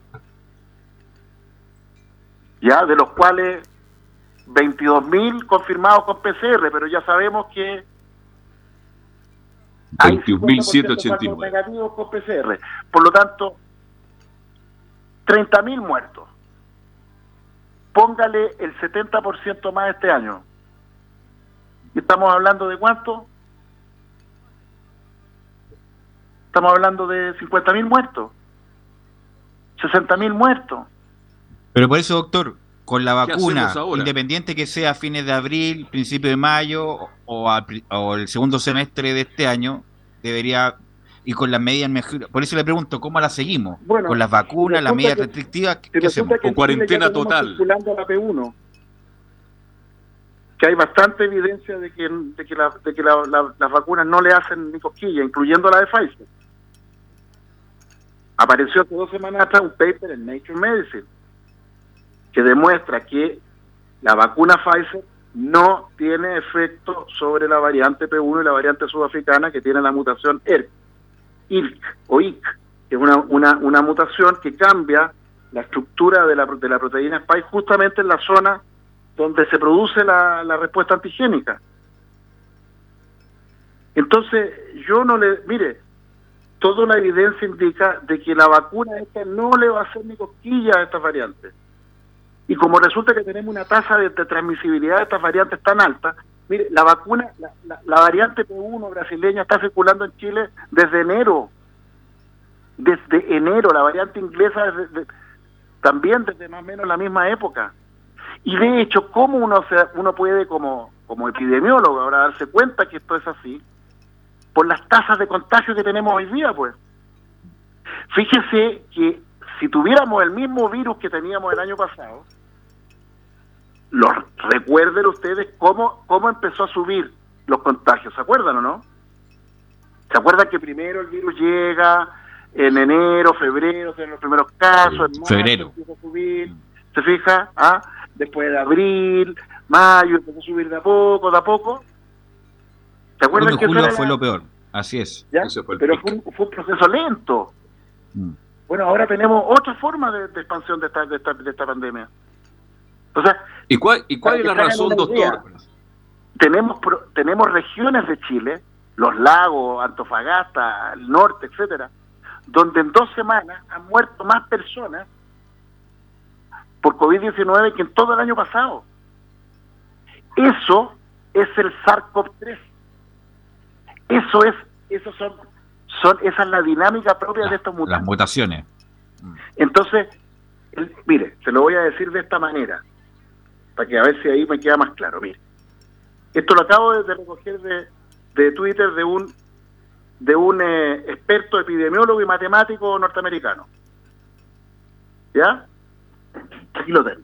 ya de los cuales 22 mil confirmados con PCR, pero ya sabemos que 21.789 negativos con PCR. Por lo tanto, 30 mil muertos. Póngale el 70% más este año. ¿Y estamos hablando de cuánto? Estamos hablando de 50 mil muertos. 60 mil muertos. Pero por eso, doctor, con la vacuna, independiente que sea a fines de abril, principio de mayo o, el segundo semestre de este año, debería y con las medidas mejor. Por eso le pregunto, ¿cómo la seguimos? con las vacunas, las medidas restrictivas, ¿qué, hacemos? Con cuarentena total. La P1, que hay bastante evidencia de que, de que, de que las vacunas no le hacen ni cosquilla, incluyendo la de Pfizer. Apareció hace dos semanas atrás un paper en Nature Medicine que demuestra que la vacuna Pfizer no tiene efecto sobre la variante P1 y la variante sudafricana que tiene la mutación ERC, IRC o IC, que es una, una, una mutación que cambia la estructura de la, de la proteína Spike justamente en la zona donde se produce la, respuesta antigénica. Entonces, yo no le, mire, toda la evidencia indica de que la vacuna esta no le va a hacer ni cosquilla a estas variantes. Y como resulta que tenemos una tasa de, transmisibilidad de estas variantes tan alta, mire, la vacuna, la, variante P1 brasileña está circulando en Chile desde enero. Desde enero, la variante inglesa también desde más o menos la misma época. Y de hecho, ¿cómo uno, se, uno puede como, como epidemiólogo ahora darse cuenta que esto es así? Por las tasas de contagio que tenemos hoy día, pues. Fíjese que si tuviéramos el mismo virus que teníamos el año pasado, los, recuerden ustedes cómo, cómo empezó a subir los contagios, ¿se acuerdan o no? ¿Se acuerdan que primero el virus llega en enero, febrero, en los primeros casos, en febrero. empieza a subir, ¿se fija? ¿Ah? Después de abril, mayo, empezó a subir de a poco, de a poco. ¿Se acuerdan que julio fue lo peor? Así es. Pero fue un, proceso lento. Mm. Bueno, ahora tenemos otra forma de, expansión de esta, de esta, de esta pandemia. O sea, ¿Y cuál, y cuál es la razón, doctor? tenemos, tenemos regiones de Chile, los lagos, Antofagasta, el norte, etcétera, donde en dos semanas han muerto más personas por COVID-19 que en todo el año pasado. Eso es el SARS-CoV-3. Eso es, eso son, son, esa es la dinámica propia de estos mutaciones. Las mutaciones. Entonces, mire, se lo voy a decir de esta manera para que a ver si ahí me queda más claro. Mire, esto lo acabo de, recoger de, Twitter de un de un eh, experto epidemiólogo y matemático norteamericano. ¿Ya? Aquí lo tengo.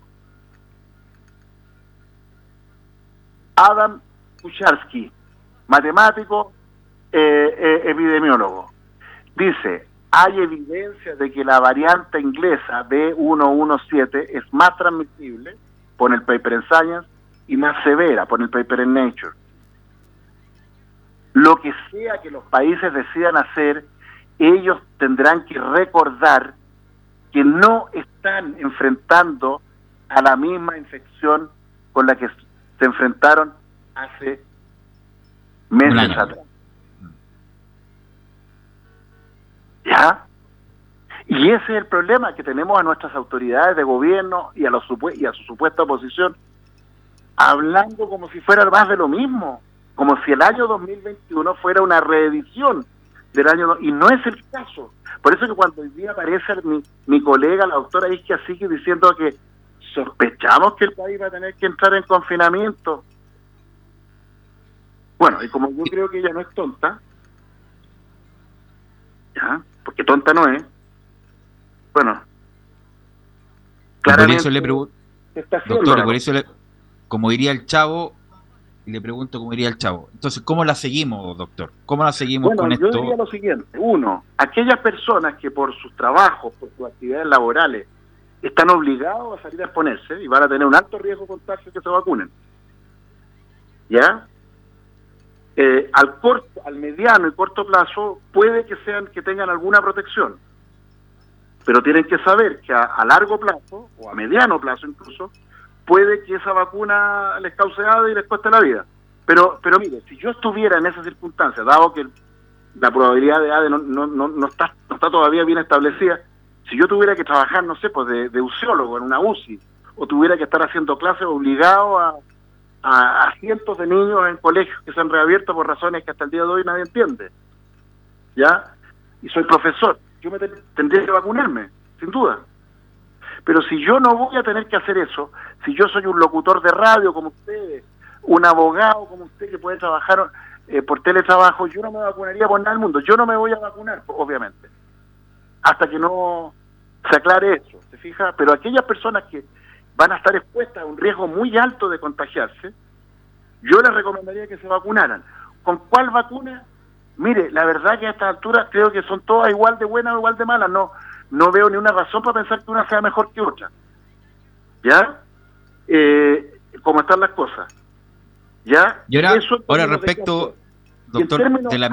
Adam Kucharski, matemático, eh, eh, epidemiólogo. Dice, hay evidencia de que la variante inglesa B117 es más transmisible pone el paper en Science, y más severa, pone el paper en Nature. Lo que sea que los países decidan hacer, ellos tendrán que recordar que no están enfrentando a la misma infección con la que se enfrentaron hace meses atrás. ¿Ya? Y ese es el problema que tenemos a nuestras autoridades de gobierno y a, los y a su supuesta oposición, hablando como si fuera más de lo mismo, como si el año 2021 fuera una reedición del año y no es el caso. Por eso que cuando hoy día aparece mi, mi colega, la doctora Isquia sigue diciendo que sospechamos que el país va a tener que entrar en confinamiento. Bueno, y como yo creo que ella no es tonta, ¿ya? porque tonta no es, bueno, claramente... le pregunto, doctor, por eso como diría el chavo, y le pregunto cómo diría el chavo. Entonces, ¿cómo la seguimos, doctor? ¿Cómo la seguimos con esto? Yo diría lo siguiente. Uno, aquellas personas que por sus trabajos, por sus actividades laborales, están obligados a salir a exponerse y van a tener un alto riesgo de contagio que se vacunen. ¿Ya? Eh, al corto, al mediano y corto plazo puede que sean que tengan alguna protección, pero tienen que saber que a, largo plazo o a mediano plazo incluso puede que esa vacuna les cause ADE y les cueste la vida. Pero, pero mire, si yo estuviera en esa circunstancia, dado que la probabilidad de ADE no, no, no, está, no está todavía bien establecida, si yo tuviera que trabajar, no sé, pues de, de usiólogo en una UCI, o tuviera que estar haciendo clases obligado a, a, cientos de niños en colegios que se han reabierto por razones que hasta el día de hoy nadie entiende, ¿ya? Y soy profesor, yo me tendría que vacunarme, sin duda. Pero si yo no voy a tener que hacer eso, si yo soy un locutor de radio como ustedes, un abogado como usted que puede trabajar eh, por teletrabajo, yo no me vacunaría por nada del mundo. Yo no me voy a vacunar, obviamente, hasta que no se aclare eso, ¿se fija? Pero aquellas personas que van a estar expuestas a un riesgo muy alto de contagiarse, yo les recomendaría que se vacunaran. ¿Con cuál vacuna? Mire, la verdad que a estas alturas creo que son todas igual de buenas o igual de malas. No, no veo ni una razón para pensar que una sea mejor que otra. ¿Ya? Eh, como están las cosas. ¿Ya? Y ahora, ahora respecto, doctor, de la...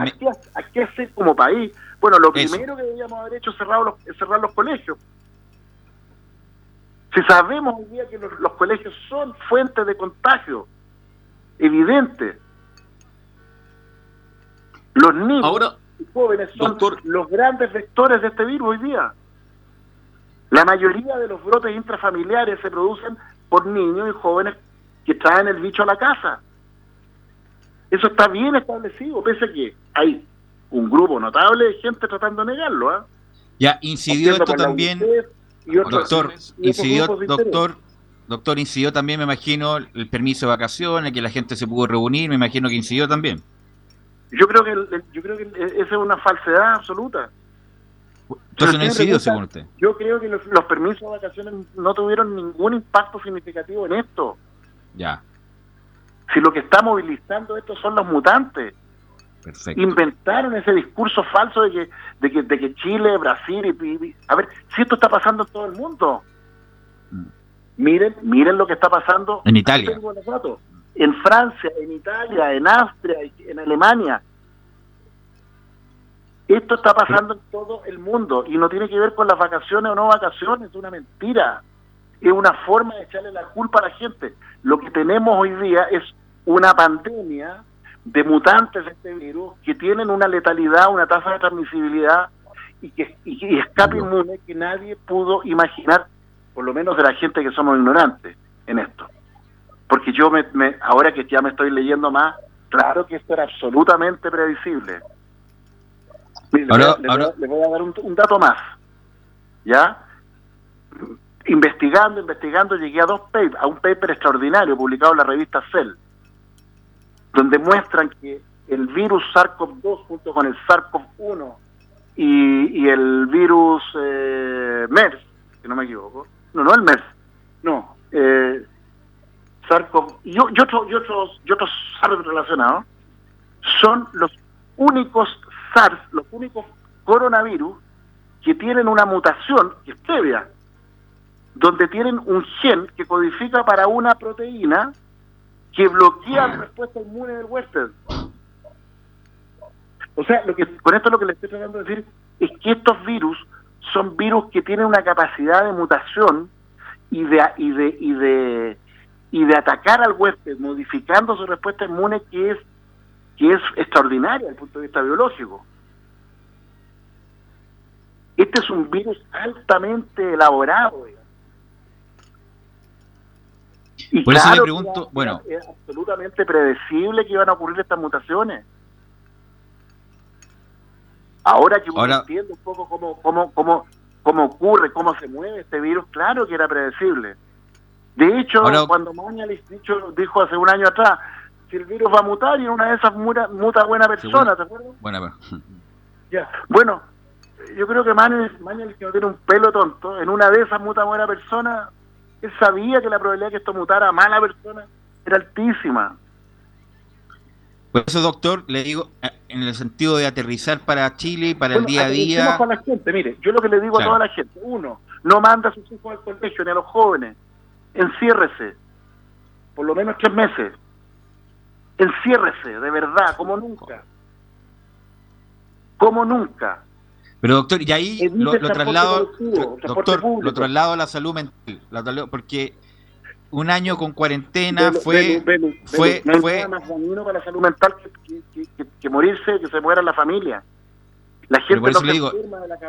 ¿a, qué, hacer como país? Bueno, lo primero que deberíamos haber hecho es cerrar los, cerrar los colegios. Si sabemos hoy día que los, colegios son fuentes de contagio, evidente. Los niños y jóvenes son los grandes vectores de este virus hoy día. La mayoría de los brotes intrafamiliares se producen por niños y jóvenes que traen el bicho a la casa. Eso está bien establecido, pese a que hay un grupo notable de gente tratando de negarlo. ¿ah? Ya, incidió esto también doctor, incidió, doctor, doctor, incidió también, me imagino, el permiso de vacaciones, que la gente se pudo reunir, me imagino que incidió también. Yo creo que, yo creo que esa es una falsedad absoluta. Entonces no incidió, según usted. Yo creo que los, permisos de vacaciones no tuvieron ningún impacto significativo en esto. Ya. Si lo que está movilizando esto son los mutantes. Inventaron ese discurso falso de que, de que, de que Chile, Brasil y, A ver, si esto está pasando en todo el mundo. Mm. Miren, miren lo que está pasando. En Italia. En Francia, en Italia, en Austria, en Alemania. Esto está pasando en todo el mundo y no tiene que ver con las vacaciones o no vacaciones, es una mentira. Es una forma de echarle la culpa a la gente. Lo que tenemos hoy día es una pandemia de mutantes de este virus que tienen una letalidad, una tasa de transmisibilidad y, que, y, escape inmune que nadie pudo imaginar, por lo menos de la gente que somos ignorantes en esto. Porque yo, me, ahora que ya me estoy leyendo más, claro que esto era absolutamente previsible. le, voy, a dar un, dato más. ¿Ya? Investigando, investigando, llegué a dos papers, a un paper extraordinario publicado en la revista Cell donde muestran que el virus SARS-CoV-2 junto con el SARS-CoV-1 y, el virus eh, MERS, que no me equivoco, no, no el MERS, no, eh, SARS-CoV y, y, otros y otros, y otros SARS relacionados, son los únicos SARS, los únicos coronavirus que tienen una mutación que es previa, donde tienen un gen que codifica para una proteína que bloquea la respuesta inmune del huésped. O sea, lo que, con esto lo que le estoy tratando de decir es que estos virus son virus que tienen una capacidad de mutación y de, y de, y de, y de atacar al huésped modificando su respuesta inmune que es, que es extraordinaria desde el punto de vista biológico. Este es un virus altamente elaborado. Y Por eso le pregunto, bueno. Es absolutamente predecible que iban a ocurrir estas mutaciones. Ahora que uno Ahora- entiende un poco cómo, cómo, cómo, cómo ocurre, cómo se mueve este virus, claro que era predecible. De hecho, Ahora- cuando Mañalich dicho, dijo hace un año atrás, si el virus va a mutar y en una de esas muta, muta buena persona, ¿te acuerdas? Pero- Ya. Bueno, yo creo que Mañalich, que no tiene un pelo tonto, en una de esas muta buena persona, él sabía que la probabilidad de que esto mutara a mala persona era altísima. por eso, doctor, le digo, eh, en el sentido de aterrizar para Chile, para el día a día. para la gente. Mire, yo lo que le digo Claro. a toda la gente, uno, no manda a sus hijos al colegio ni a los jóvenes, enciérrese, por lo menos tres meses, enciérrese, de verdad, como nunca, como nunca. Pero doctor, y ahí lo, lo traslado, colectivo, doctor, público. lo traslado a la salud mental, traslado- porque un año con cuarentena Velu, fue, Velu, Velu, fue, no fue, más dañino para la salud mental que, que- que- que morirse, que se muera la familia. La gente por eso no le se digo,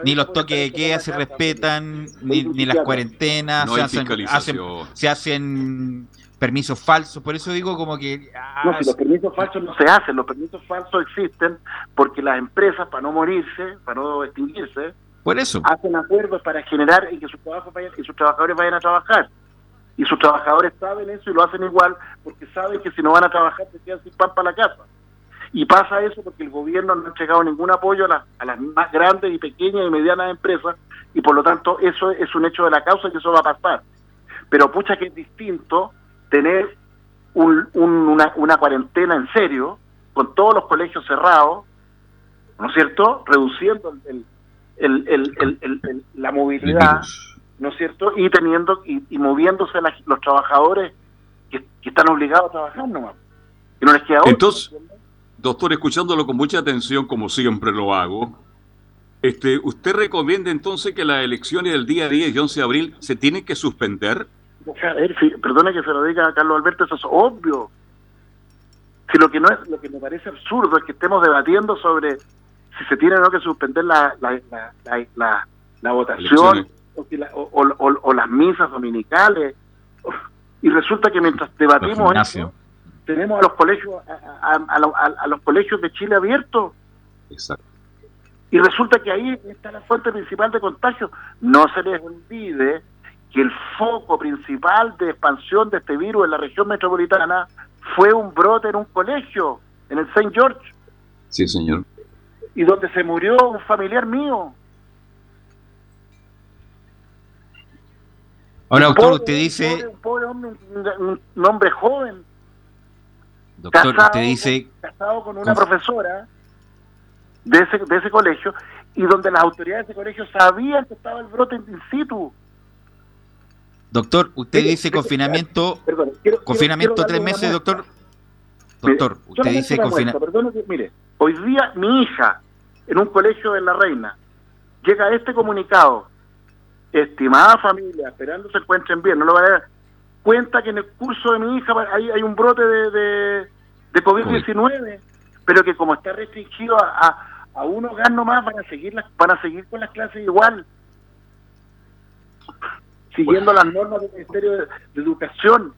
ni los toques de queda se respetan, ni, ni las cuarentenas, No se hacen, fiscalización. hacen- se hacen permisos falsos, por eso digo como que... ah, No, si los permisos falsos no se hacen, los permisos falsos existen porque las empresas, para no morirse, para no extinguirse, por eso. hacen acuerdos para generar y que sus, trabajos vayan, y sus trabajadores vayan a trabajar. Y sus trabajadores saben eso y lo hacen igual porque saben que si no van a trabajar se quedan sin pan para la casa. Y pasa eso porque el gobierno no ha entregado ningún apoyo a las, a las más grandes y pequeñas y medianas empresas y por lo tanto eso es un hecho de la causa que eso va a pasar. Pero pucha que es distinto tener un- un- una, una cuarentena en serio, con todos los colegios cerrados, ¿no es cierto? Reduciendo el, el- el- la movilidad, ¿no es cierto? Y teniendo y, y moviéndose las- los trabajadores que, que están obligados a trabajar nomás. Que no les queda otra, Entonces-. Doctor, escuchándolo con mucha atención, como siempre lo hago, este, ¿usted recomienda entonces que las elecciones del día 10 y 11 de abril se tienen que suspender? O sea, a ver, si- perdone que se lo diga a Carlos Alberto, eso es obvio. Si lo que no es, lo que me parece absurdo es que estemos debatiendo sobre si se tiene o no que suspender la, la, la, la, la- la votación o, si la- o- o- o- o las misas dominicales. Y resulta que mientras debatimos eso, tenemos a los colegios a, a- a- a- a los colegios de Chile abiertos Exacto. y resulta que ahí está la fuente principal de contagio. No se les olvide que el foco principal de expansión de este virus en la región metropolitana fue un brote en un colegio, en el St. George, Sí, señor. y donde se murió un familiar mío. Ahora, Un doctor, pobre- usted dice, Un pobre, un pobre hombre, un hombre joven, doctor, casado, usted dice, casado con una con- profesora de ese, de ese colegio, y donde las autoridades de ese colegio sabían que estaba el brote in situ. doctor, usted dice confinamiento, Perdón, quiero- confinamiento quiero- tres quiero meses, doctor. Mire, Doctor, usted dice confinamiento. mire, hoy día mi hija, en un colegio de La Reina, llega a este comunicado, estimada familia, esperando se encuentren bien, no lo va a dar, cuenta que en el curso de mi hija hay, hay un brote de, de, de COVID-19, pero que como está restringido a, a, a un hogar nomás, van a seguir las, van a seguir con las clases igual, siguiendo las normas del Ministerio de, de Educación.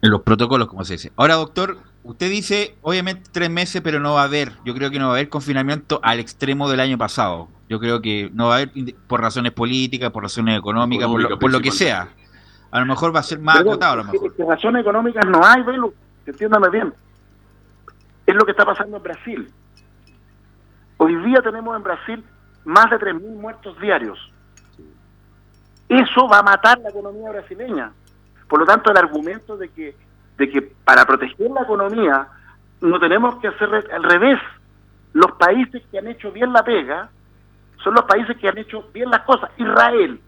En los protocolos, como se dice. Ahora, doctor, usted dice, obviamente tres meses, pero no va a haber, yo creo que no va a haber confinamiento al extremo del año pasado. Yo creo que no va a haber por razones políticas, por razones económicas, por, lo, por lo que sea. A lo mejor va a ser más acotado, a lo mejor. razones económicas no hay, Velo, entiéndame bien. Es lo que está pasando en Brasil. Hoy día tenemos en Brasil más de 3.000 muertos diarios. Eso va a matar la economía brasileña. Por lo tanto, el argumento de que, de que para proteger la economía no tenemos que hacer al revés. Los países que han hecho bien la pega son los países que han hecho bien las cosas. Israel,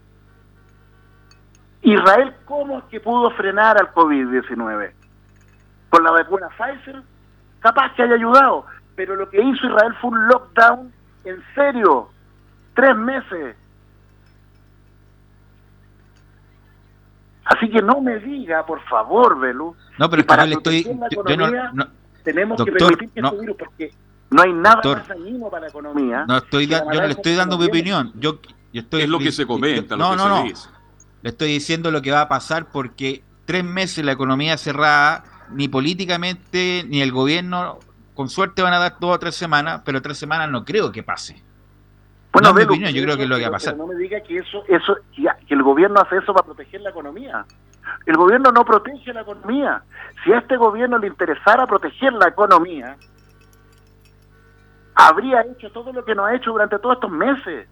Israel, ¿cómo es que pudo frenar al COVID-19? Con la vacuna Pfizer, capaz que haya ayudado, pero lo que hizo Israel fue un lockdown en serio, tres meses. Así que no me diga, por favor, Belú, No, pero que para le estoy. la yo- yo no- economía, no- tenemos que permitir que no. virus, porque No hay nada más dañino para la economía. No estoy yo no le estoy dando mi opinión. Yo, estoy, es lo que se comenta, no, no, no. Le estoy diciendo lo que va a pasar porque tres meses la economía cerrada, ni políticamente, ni el gobierno, con suerte van a dar dos o tres semanas, pero tres semanas no creo que pase. Bueno, mi opinión, yo creo que es lo que va a pasar. No me diga que eso, eso, que el gobierno hace eso para proteger la economía. El gobierno no protege la economía. Si a este gobierno le interesara proteger la economía, habría hecho todo lo que no ha hecho durante todos estos meses.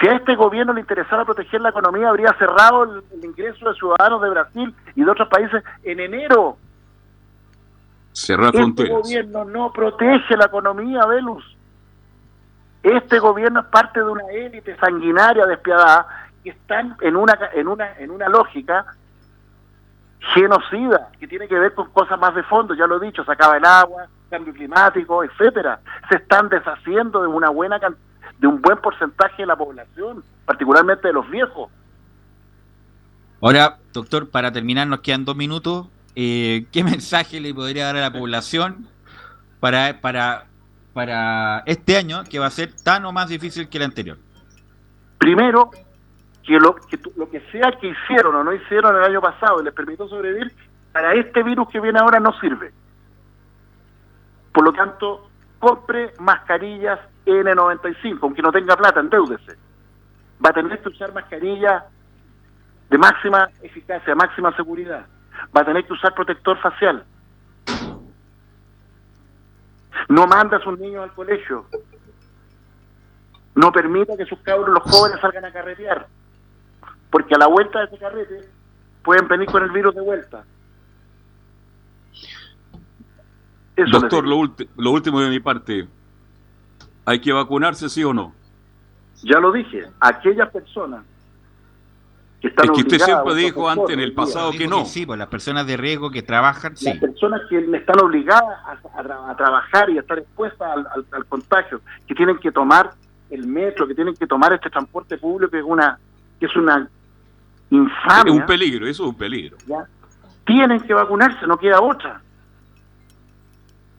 Si a este gobierno le interesara proteger la economía, habría cerrado el, ingreso de ciudadanos de Brasil y de otros países en enero. Cerrar este gobierno no protege la economía, Velus. Este gobierno es parte de una élite sanguinaria despiadada que están en una en una en una lógica genocida que tiene que ver con cosas más de fondo, ya lo he dicho, se acaba el agua, cambio climático, etcétera. Se están deshaciendo de una buena de un buen porcentaje de la población, particularmente de los viejos. Ahora, doctor, para terminar nos quedan dos minutos. Eh, ¿Qué mensaje le podría dar a la población para, para para este año que va a ser tan o más difícil que el anterior? Primero, que lo que, lo que sea que hicieron o no hicieron el año pasado y les permitió sobrevivir, para este virus que viene ahora no sirve. Por lo tanto, compre mascarillas N95, aunque no tenga plata, endeúdese. Va a tener que usar mascarillas de máxima eficacia, máxima seguridad. Va a tener que usar protector facial no manda a sus niños al colegio. No permita que sus cabros, los jóvenes, salgan a carretear. Porque a la vuelta de ese carrete pueden venir con el virus de vuelta. Doctor, lo, lo último de mi parte. ¿Hay que vacunarse, sí o no? Ya lo dije. Aquellas personas es que usted siempre dijo antes en el pasado que no. sí, pues las personas de riesgo que trabajan, sí. Las personas que están obligadas a, trabajar y a estar expuestas al, contagio, que tienen que tomar el metro, que tienen que tomar este transporte público, que es una, que es una infamia. Es un peligro, eso es un peligro. Tienen que vacunarse, no queda otra.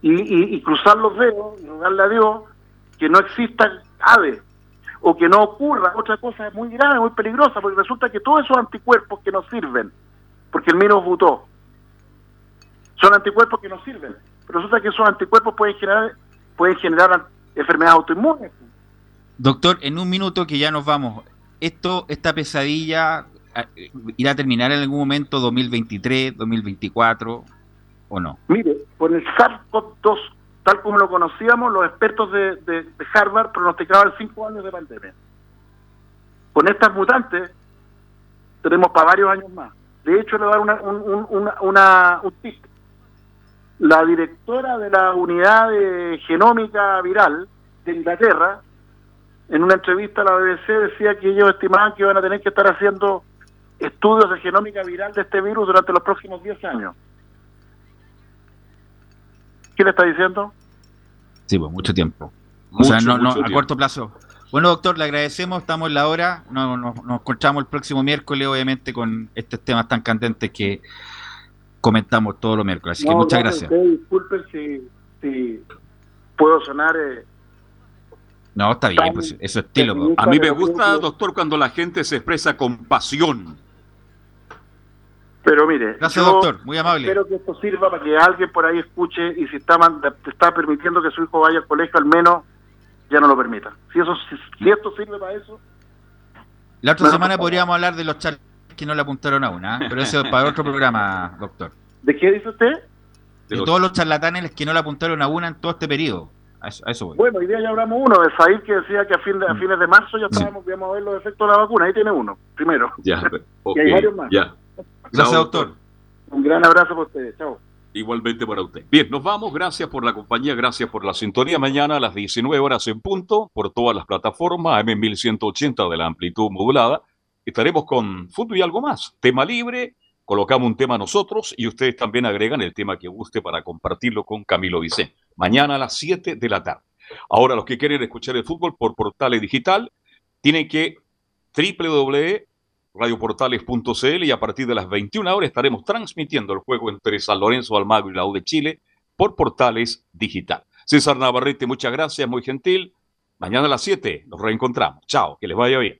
Y, y, cruzar los dedos y rogarle a Dios que no exista ave o que no ocurra otra cosa muy grave, muy peligrosa, porque resulta que todos esos anticuerpos que nos sirven, porque el virus votó, son anticuerpos que nos sirven, pero resulta que esos anticuerpos pueden generar, pueden generar enfermedades autoinmunes. Doctor, en un minuto que ya nos vamos, esto, esta pesadilla eh, irá a terminar en algún momento 2023, 2024 o no? Mire, por el SARS-CoV-2 tal como lo conocíamos, los expertos de, Harvard pronosticaban cinco años de pandemia. Con estas mutantes tenemos para varios años más. De hecho, le voy a dar una, un, tip. La directora de la unidad de genómica viral de Inglaterra, en una entrevista a la BBC, decía que ellos estimaban que iban a tener que estar haciendo estudios de genómica viral de este virus durante los próximos 10 años. ¿Qué le está diciendo? Sí, pues mucho tiempo. o sea, no, no, a corto plazo. Bueno, doctor, le agradecemos, estamos en la hora. Nos, nos, encontramos el próximo miércoles, obviamente, con estos temas tan candentes que comentamos todos los miércoles. Así que muchas gracias. Disculpen si, puedo sonar. Eh, no, está bien, pues eso es estilo. Pues. A mí me gusta, doctor, cuando la gente se expresa con pasión pero mire, gracias doctor, muy amable. Espero que esto sirva para que alguien por ahí escuche y si está, está permitiendo que su hijo vaya al colegio, al menos ya no lo permita. Si eso si, esto sirve para eso. La otra semana podríamos hablar de los charlatans que no le apuntaron a una, ¿eh? pero eso es para otro programa, doctor. ¿De qué dice usted? De, todos los charlatanes que no le apuntaron a una en todo este periodo. A eso, voy. Bueno, hoy día ya hablamos uno de Said que decía que a, fin de, a mm. fines de marzo ya estábamos, sí. a ver los efectos de la vacuna. Ahí tiene uno, primero. Ya, y hay varios más. Ya. Gracias, doctor. Un gran abrazo para ustedes. Chao. Igualmente para usted. Bien, nos vamos. Gracias por la compañía, gracias por la sintonía. Mañana a las 19 horas en punto, por todas las plataformas, M1180 de la amplitud modulada. Estaremos con fútbol y algo más. Tema libre, colocamos un tema nosotros y ustedes también agregan el tema que guste para compartirlo con Camilo Vicente. Mañana a las 7 de la tarde. Ahora, los que quieren escuchar el fútbol por portales digital, tienen que www radioportales.cl y a partir de las 21 horas estaremos transmitiendo el juego entre San Lorenzo Almagro y la U de Chile por Portales Digital. César Navarrete, muchas gracias, muy gentil. Mañana a las 7 nos reencontramos. Chao, que les vaya bien.